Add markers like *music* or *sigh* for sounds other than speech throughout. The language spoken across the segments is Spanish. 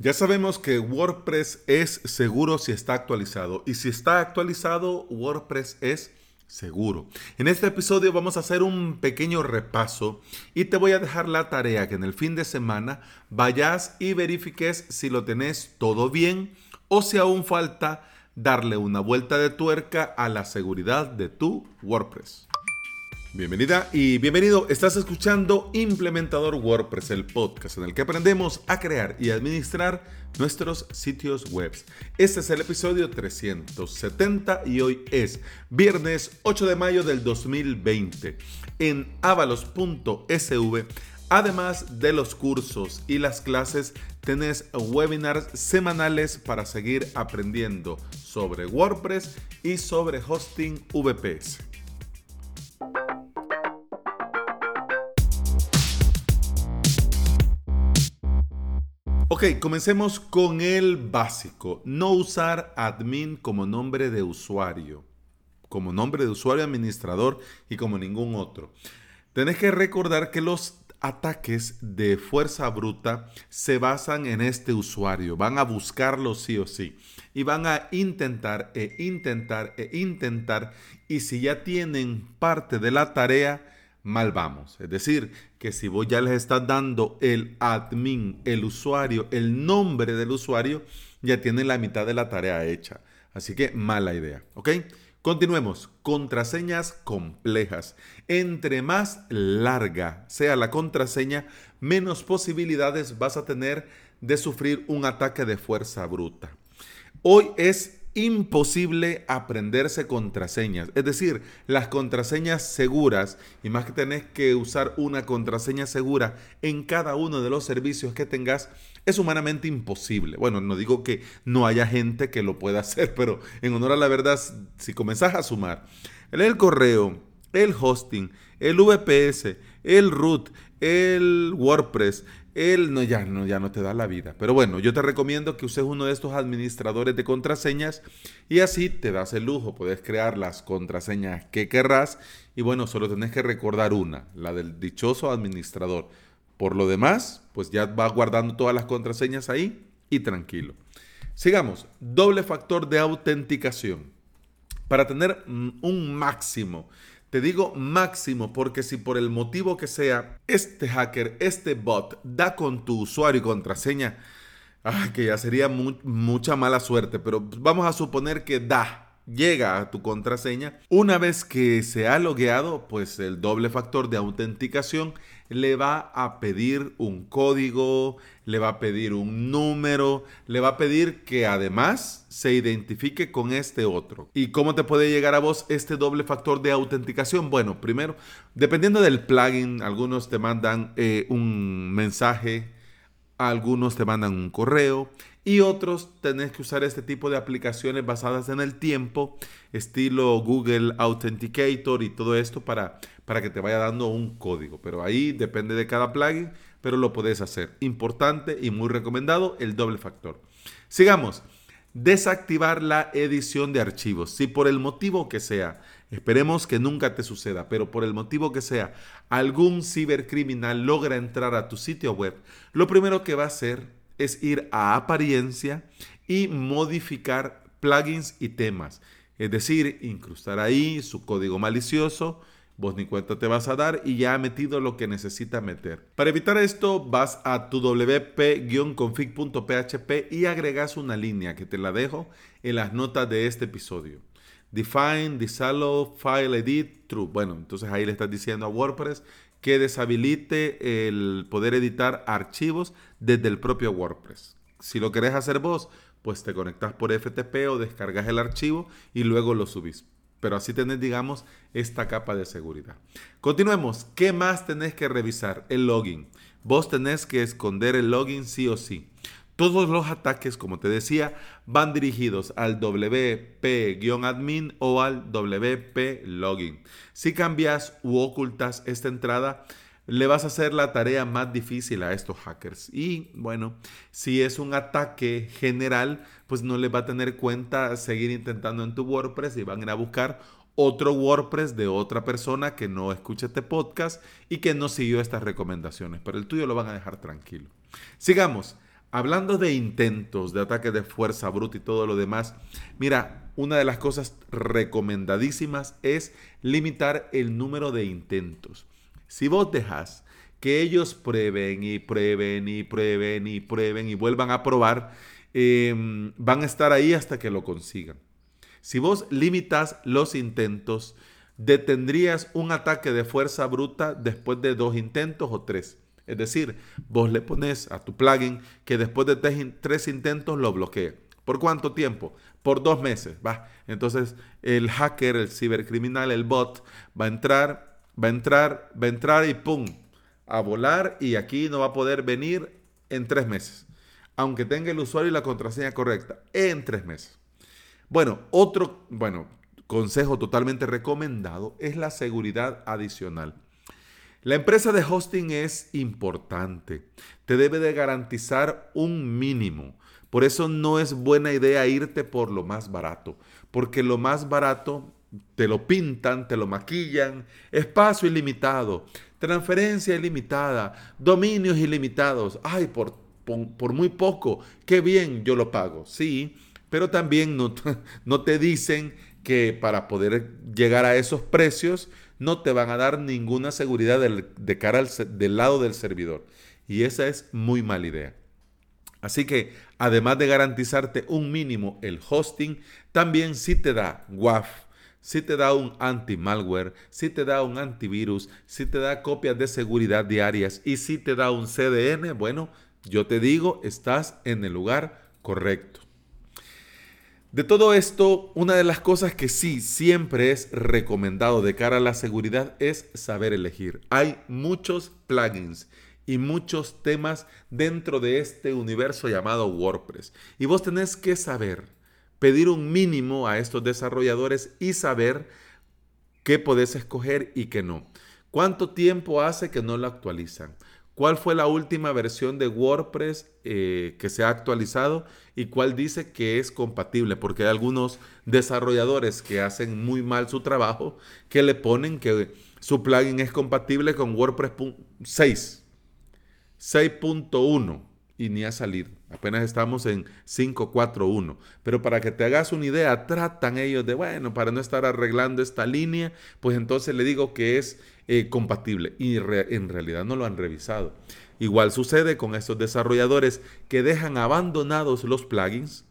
Ya sabemos que WordPress es seguro si está actualizado y si está actualizado, WordPress es seguro. En este episodio vamos a hacer un pequeño repaso y te voy a dejar la tarea que en el fin de semana vayas y verifiques si lo tenés todo bien o si aún falta darle una vuelta de tuerca a la seguridad de tu WordPress. Bienvenida y bienvenido. Estás escuchando Implementador WordPress, el podcast en el que aprendemos a crear y administrar nuestros sitios web. Este es el episodio 370 y hoy es viernes 8 de mayo del 2020. En avalos.sv, además de los cursos y las clases, tenés webinars semanales para seguir aprendiendo sobre WordPress y sobre hosting VPS. Ok, comencemos con el básico. No usar admin como nombre de usuario. Como nombre de usuario administrador y como ningún otro. Tenés que recordar que los ataques de fuerza bruta se basan en este usuario. Van a buscarlo sí o sí. Y van a intentar e intentar e intentar. Y si ya tienen parte de la tarea, mal vamos. Es decir, que si vos ya les estás dando el admin, el usuario, el nombre del usuario, ya tienen la mitad de la tarea hecha. Así que mala idea, ¿ok? Continuemos. Contraseñas complejas. Entre más larga sea la contraseña, menos posibilidades vas a tener de sufrir un ataque de fuerza bruta. Hoy es imposible aprenderse contraseñas. Es decir, las contraseñas seguras, y más que tenés que usar una contraseña segura en cada uno de los servicios que tengas, es humanamente imposible. Bueno, no digo que no haya gente que lo pueda *laughs* hacer, pero en honor a la verdad, si comenzás a sumar el correo, el hosting, el VPS, el root, el WordPress, él no ya, no, ya no te da la vida. Pero bueno, yo te recomiendo que uses uno de estos administradores de contraseñas y así te das el lujo. Puedes crear las contraseñas que querrás y bueno, solo tenés que recordar una, la del dichoso administrador. Por lo demás, pues ya vas guardando todas las contraseñas ahí y tranquilo. Sigamos, doble factor de autenticación. Para tener un máximo te digo máximo porque si por el motivo que sea, este hacker, este bot, da con tu usuario y contraseña, que ya sería mucha mala suerte, pero vamos a suponer que da llega a tu contraseña. Una vez que se ha logueado, pues el doble factor de autenticación le va a pedir un código, le va a pedir un número, le va a pedir que además se identifique con este otro. ¿Y cómo te puede llegar a vos este doble factor de autenticación? Bueno, primero, dependiendo del plugin, algunos te mandan eh, un mensaje, algunos te mandan un correo y otros tenés que usar este tipo de aplicaciones basadas en el tiempo, estilo Google Authenticator y todo esto para, para que te vaya dando un código. Pero ahí depende de cada plugin, pero lo podés hacer. Importante y muy recomendado el doble factor. Sigamos. Desactivar la edición de archivos. Si por el motivo que sea, esperemos que nunca te suceda, pero por el motivo que sea, algún cibercriminal logra entrar a tu sitio web, lo primero que va a hacer es ir a apariencia y modificar plugins y temas. Es decir, incrustar ahí su código malicioso, vos ni cuenta te vas a dar y ya ha metido lo que necesita meter. Para evitar esto, vas a tu wp-config.php y agregas una línea que te la dejo en las notas de este episodio. Define, disallow, file edit, true. Bueno, entonces ahí le estás diciendo a WordPress que deshabilite el poder editar archivos desde el propio WordPress. Si lo querés hacer vos, pues te conectas por FTP o descargas el archivo y luego lo subís. Pero así tenés, digamos, esta capa de seguridad. Continuemos. ¿Qué más tenés que revisar? El login. Vos tenés que esconder el login sí o sí. Todos los ataques, como te decía, van dirigidos al WP-admin o al WP login. Si cambias u ocultas esta entrada, le vas a hacer la tarea más difícil a estos hackers. Y bueno, si es un ataque general, pues no les va a tener cuenta seguir intentando en tu WordPress y van a ir a buscar otro WordPress de otra persona que no escucha este podcast y que no siguió estas recomendaciones. Pero el tuyo lo van a dejar tranquilo. Sigamos Hablando de intentos de ataque de fuerza bruta y todo lo demás, mira, una de las cosas recomendadísimas es limitar el número de intentos. Si vos dejas que ellos prueben y prueben y prueben y prueben y vuelvan a probar, em, van a estar ahí hasta que lo consigan. Si vos limitas los intentos, detendrías un ataque de fuerza bruta después de dos intentos o tres. Es decir, vos le pones a tu plugin que después de tres intentos lo bloquee. ¿Por cuánto tiempo? Por dos meses. Va. Entonces el hacker, el cibercriminal, el bot va a entrar, va a entrar, va a entrar y ¡pum! A volar y aquí no va a poder venir en tres meses. Aunque tenga el usuario y la contraseña correcta. En tres meses. Bueno, otro, bueno, consejo totalmente recomendado es la seguridad adicional. La empresa de hosting es importante. Te debe de garantizar un mínimo. Por eso no es buena idea irte por lo más barato, porque lo más barato te lo pintan, te lo maquillan, espacio ilimitado, transferencia ilimitada, dominios ilimitados. Ay, por, por, muy poco, qué bien, yo lo pago. Sí, pero también no, no te dicen que para poder llegar a esos precios no te van a dar ninguna seguridad de cara del lado del servidor. Y esa es muy mala idea. Así que además de garantizarte un mínimo el hosting, también si te da WAF, si te da un anti-malware, si te da un antivirus, si te da copias de seguridad diarias y si te da un CDN, bueno, yo te digo, estás en el lugar correcto. De todo esto, una de las cosas que sí siempre es recomendado de cara a la seguridad es saber elegir. Hay muchos plugins y muchos temas dentro de este universo llamado WordPress. Y vos tenés que saber pedir un mínimo a estos desarrolladores y saber qué podés escoger y qué no. ¿Cuánto tiempo hace que no lo actualizan? cuál fue la última versión de WordPress eh, que se ha actualizado y cuál dice que es compatible, porque hay algunos desarrolladores que hacen muy mal su trabajo que le ponen que su plugin es compatible con WordPress 6, 6.1 y ni a salir. Apenas estamos en 5.4.1. Pero para que te hagas una idea, tratan ellos de, bueno, para no estar arreglando esta línea, pues entonces le digo que es eh, compatible. Y en realidad no lo han revisado. Igual sucede con estos desarrolladores que dejan abandonados los plugins,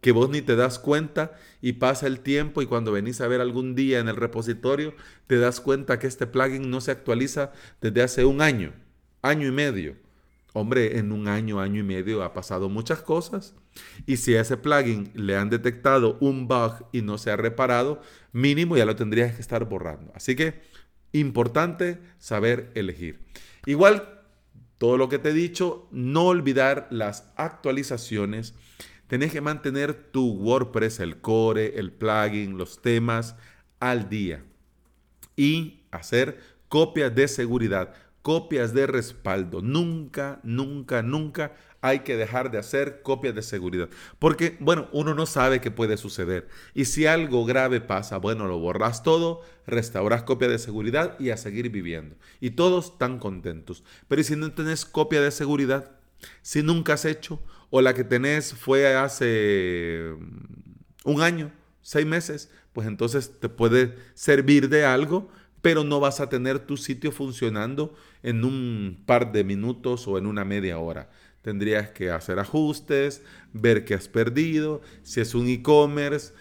que vos ni te das cuenta y pasa el tiempo y cuando venís a ver algún día en el repositorio, te das cuenta que este plugin no se actualiza desde hace un año, año y medio Hombre, en un año, año y medio ha pasado muchas cosas. Y si a ese plugin le han detectado un bug y no se ha reparado, mínimo ya lo tendrías que estar borrando. Así que importante saber elegir. Igual, todo lo que te he dicho, no olvidar las actualizaciones. Tenés que mantener tu WordPress, el core, el plugin, los temas al día. Y hacer copias de seguridad copias de respaldo. Nunca, nunca, nunca hay que dejar de hacer copias de seguridad. Porque, bueno, uno no sabe qué puede suceder. Y si algo grave pasa, bueno, lo borras todo, restauras copia de seguridad y a seguir viviendo. Y todos están contentos. Pero si no tenés copia de seguridad? Si nunca has hecho, o la que tenés fue hace mm, un año, seis meses, pues entonces te puede servir de algo pero no vas a tener tu sitio funcionando en un par de minutos o en una media hora. Tendrías que hacer ajustes, ver qué has perdido, si es un e-commerce,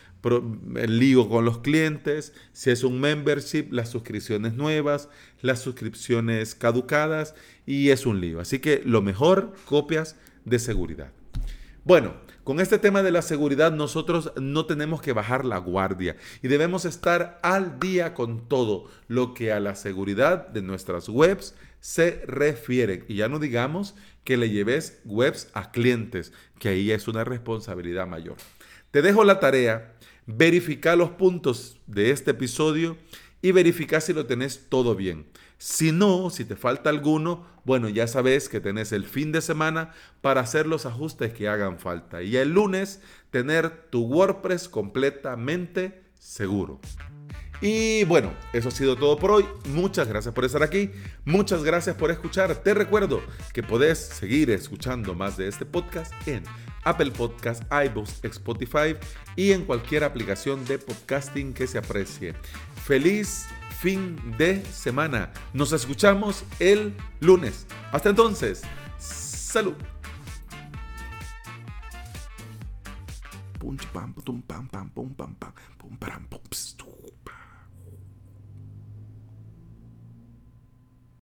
el lío con los clientes, si es un membership, las suscripciones nuevas, las suscripciones caducadas y es un lío. Así que lo mejor, copias de seguridad. Bueno, con este tema de la seguridad nosotros no tenemos que bajar la guardia y debemos estar al día con todo lo que a la seguridad de nuestras webs se refiere. Y ya no digamos que le lleves webs a clientes, que ahí es una responsabilidad mayor. Te dejo la tarea, verificar los puntos de este episodio y verificar si lo tenés todo bien. Si no, si te falta alguno, bueno, ya sabes que tenés el fin de semana para hacer los ajustes que hagan falta. Y el lunes tener tu WordPress completamente seguro. Y bueno, eso ha sido todo por hoy. Muchas gracias por estar aquí. Muchas gracias por escuchar. Te recuerdo que podés seguir escuchando más de este podcast en Apple Podcast, iBooks, Spotify y en cualquier aplicación de podcasting que se aprecie. Feliz fin de semana. Nos escuchamos el lunes. Hasta entonces, salud. pum, pam, pam, pam, pam, pam, pam,